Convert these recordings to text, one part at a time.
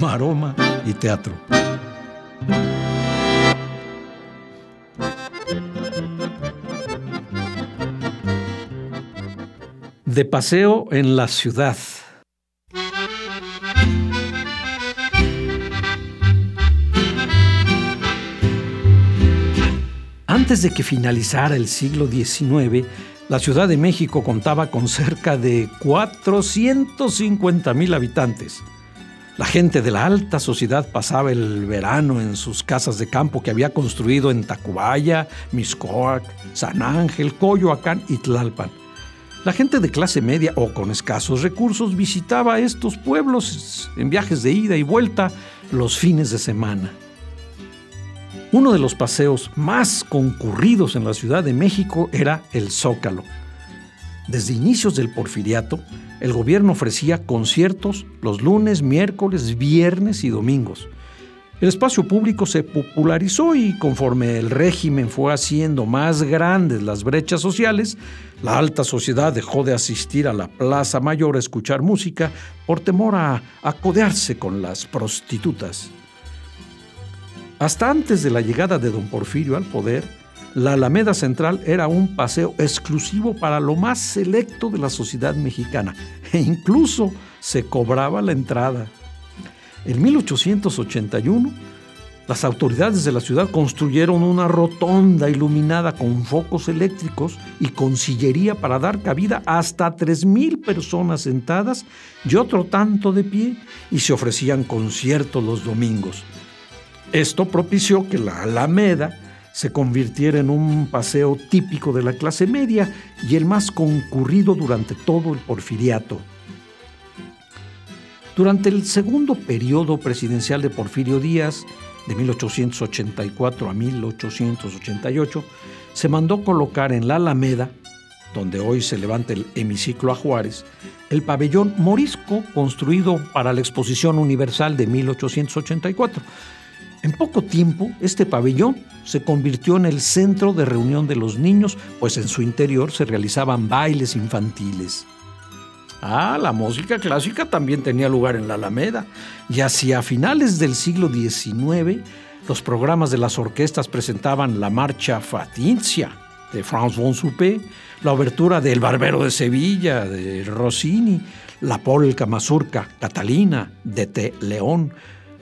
Maroma y teatro. De paseo en la ciudad. Antes de que finalizara el siglo XIX, la Ciudad de México contaba con cerca de 450 mil habitantes. La gente de la alta sociedad pasaba el verano en sus casas de campo que había construido en Tacubaya, Miscoac, San Ángel, Coyoacán y Tlalpan. La gente de clase media o con escasos recursos visitaba estos pueblos en viajes de ida y vuelta los fines de semana. Uno de los paseos más concurridos en la Ciudad de México era el Zócalo. Desde inicios del porfiriato, el gobierno ofrecía conciertos los lunes, miércoles, viernes y domingos. El espacio público se popularizó y conforme el régimen fue haciendo más grandes las brechas sociales, la alta sociedad dejó de asistir a la Plaza Mayor a escuchar música por temor a acodearse con las prostitutas. Hasta antes de la llegada de don Porfirio al poder, la Alameda Central era un paseo exclusivo para lo más selecto de la sociedad mexicana e incluso se cobraba la entrada. En 1881, las autoridades de la ciudad construyeron una rotonda iluminada con focos eléctricos y con sillería para dar cabida hasta 3.000 personas sentadas y otro tanto de pie y se ofrecían conciertos los domingos. Esto propició que la Alameda se convirtiera en un paseo típico de la clase media y el más concurrido durante todo el porfiriato. Durante el segundo periodo presidencial de Porfirio Díaz, de 1884 a 1888, se mandó colocar en la Alameda, donde hoy se levanta el hemiciclo a Juárez, el pabellón morisco construido para la Exposición Universal de 1884 en poco tiempo, este pabellón se convirtió en el centro de reunión de los niños, pues en su interior se realizaban bailes infantiles. Ah, la música clásica también tenía lugar en la Alameda, y hacia finales del siglo XIX, los programas de las orquestas presentaban la marcha Fatincia de Franz von Suppé, la obertura del Barbero de Sevilla de Rossini, la polka mazurca Catalina de T. León,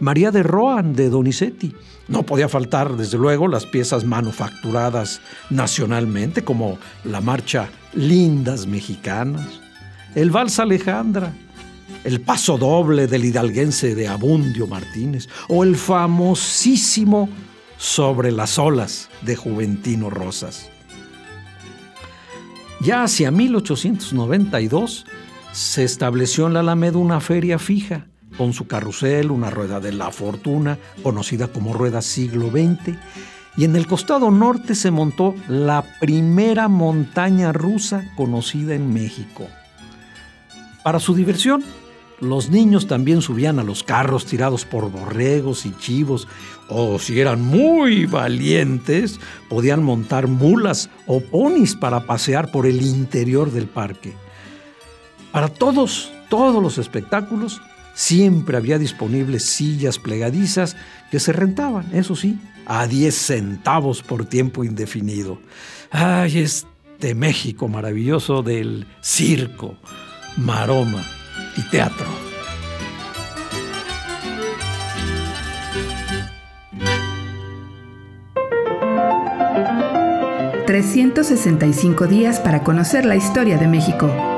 María de Rohan de Donizetti. No podía faltar, desde luego, las piezas manufacturadas nacionalmente, como la marcha Lindas Mexicanas, el Vals Alejandra, el paso doble del hidalguense de Abundio Martínez o el famosísimo Sobre las olas de Juventino Rosas. Ya hacia 1892 se estableció en la Alameda una feria fija con su carrusel, una rueda de la fortuna, conocida como rueda siglo XX, y en el costado norte se montó la primera montaña rusa conocida en México. Para su diversión, los niños también subían a los carros tirados por borregos y chivos, o si eran muy valientes, podían montar mulas o ponis para pasear por el interior del parque. Para todos, todos los espectáculos, Siempre había disponibles sillas plegadizas que se rentaban, eso sí, a 10 centavos por tiempo indefinido. ¡Ay, este México maravilloso del circo, maroma y teatro! ...365 días para conocer la historia de México.